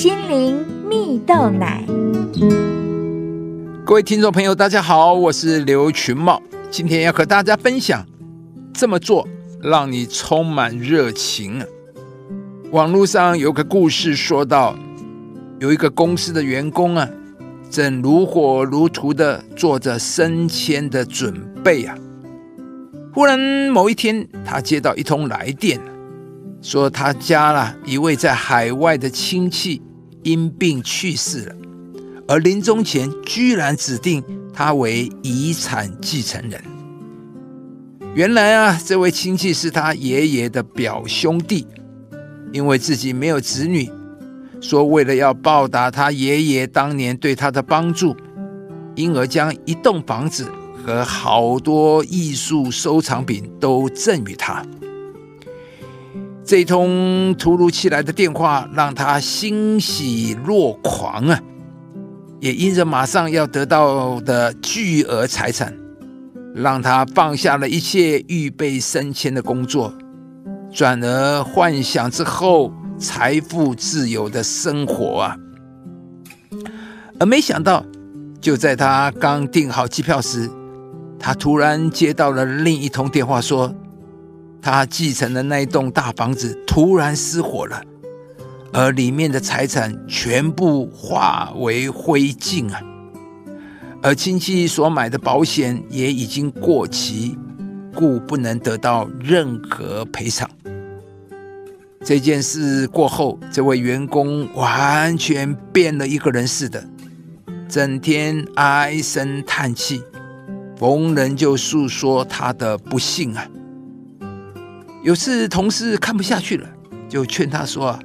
心灵蜜豆奶。各位听众朋友，大家好，我是刘群茂，今天要和大家分享这么做让你充满热情。网络上有个故事说到，有一个公司的员工啊，正如火如荼的做着升迁的准备啊。忽然某一天，他接到一通来电，说他家了一位在海外的亲戚因病去世了，而临终前居然指定他为遗产继承人。原来啊，这位亲戚是他爷爷的表兄弟。因为自己没有子女，说为了要报答他爷爷当年对他的帮助，因而将一栋房子和好多艺术收藏品都赠予他。这通突如其来的电话让他欣喜若狂啊！也因着马上要得到的巨额财产，让他放下了一切预备升迁的工作。转而幻想之后财富自由的生活啊，而没想到，就在他刚订好机票时，他突然接到了另一通电话，说他继承的那一栋大房子突然失火了，而里面的财产全部化为灰烬啊，而亲戚所买的保险也已经过期。故不能得到任何赔偿。这件事过后，这位员工完全变了一个人似的，整天唉声叹气，逢人就诉说他的不幸啊。有次同事看不下去了，就劝他说：“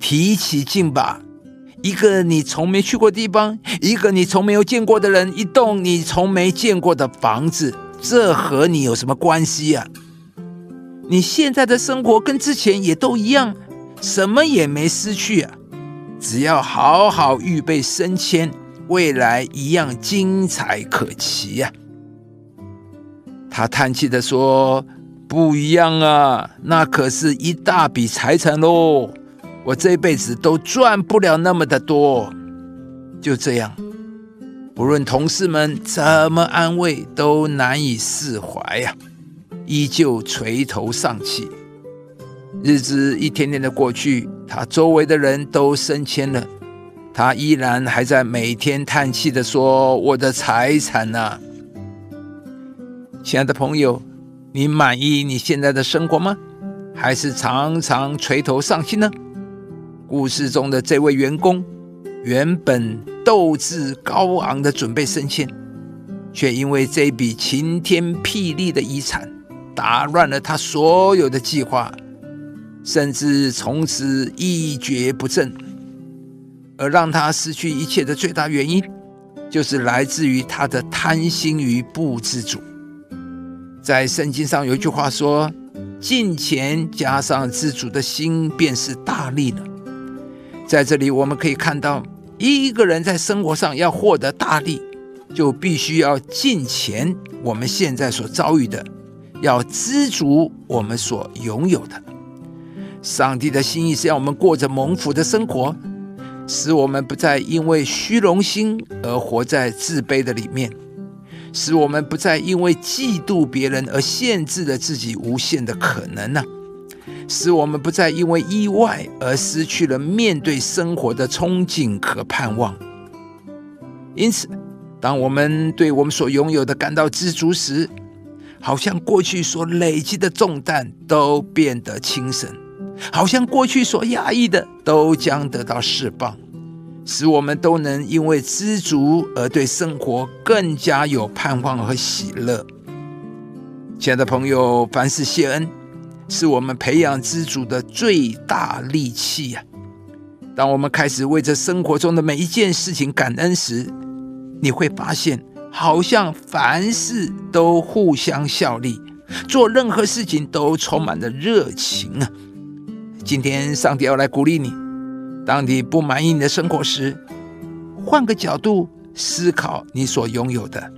提起劲吧，一个你从没去过地方，一个你从没有见过的人，一栋你从没见过的房子。”这和你有什么关系呀？你现在的生活跟之前也都一样，什么也没失去啊！只要好好预备升迁，未来一样精彩可期呀！他叹气的说：“不一样啊，那可是一大笔财产喽，我这辈子都赚不了那么的多。”就这样。不论同事们怎么安慰，都难以释怀呀，依旧垂头丧气。日子一天天的过去，他周围的人都升迁了，他依然还在每天叹气的说：“我的财产呢？”亲爱的朋友，你满意你现在的生活吗？还是常常垂头丧气呢？故事中的这位员工。原本斗志高昂的准备升迁，却因为这笔晴天霹雳的遗产，打乱了他所有的计划，甚至从此一蹶不振。而让他失去一切的最大原因，就是来自于他的贪心与不知足。在圣经上有一句话说：“金钱加上知足的心，便是大利了。”在这里，我们可以看到，一个人在生活上要获得大利，就必须要尽钱。我们现在所遭遇的，要知足我们所拥有的。上帝的心意是让我们过着蒙福的生活，使我们不再因为虚荣心而活在自卑的里面，使我们不再因为嫉妒别人而限制了自己无限的可能呢。使我们不再因为意外而失去了面对生活的憧憬和盼望。因此，当我们对我们所拥有的感到知足时，好像过去所累积的重担都变得轻省，好像过去所压抑的都将得到释放，使我们都能因为知足而对生活更加有盼望和喜乐。亲爱的朋友，凡事谢恩。是我们培养知足的最大利器呀！当我们开始为这生活中的每一件事情感恩时，你会发现，好像凡事都互相效力，做任何事情都充满了热情啊！今天，上帝要来鼓励你：当你不满意你的生活时，换个角度思考你所拥有的，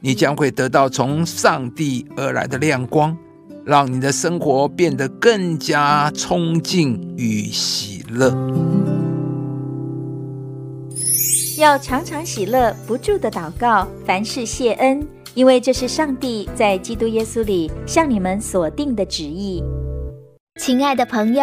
你将会得到从上帝而来的亮光。让你的生活变得更加冲劲与喜乐。要常常喜乐，不住的祷告，凡事谢恩，因为这是上帝在基督耶稣里向你们所定的旨意。亲爱的朋友，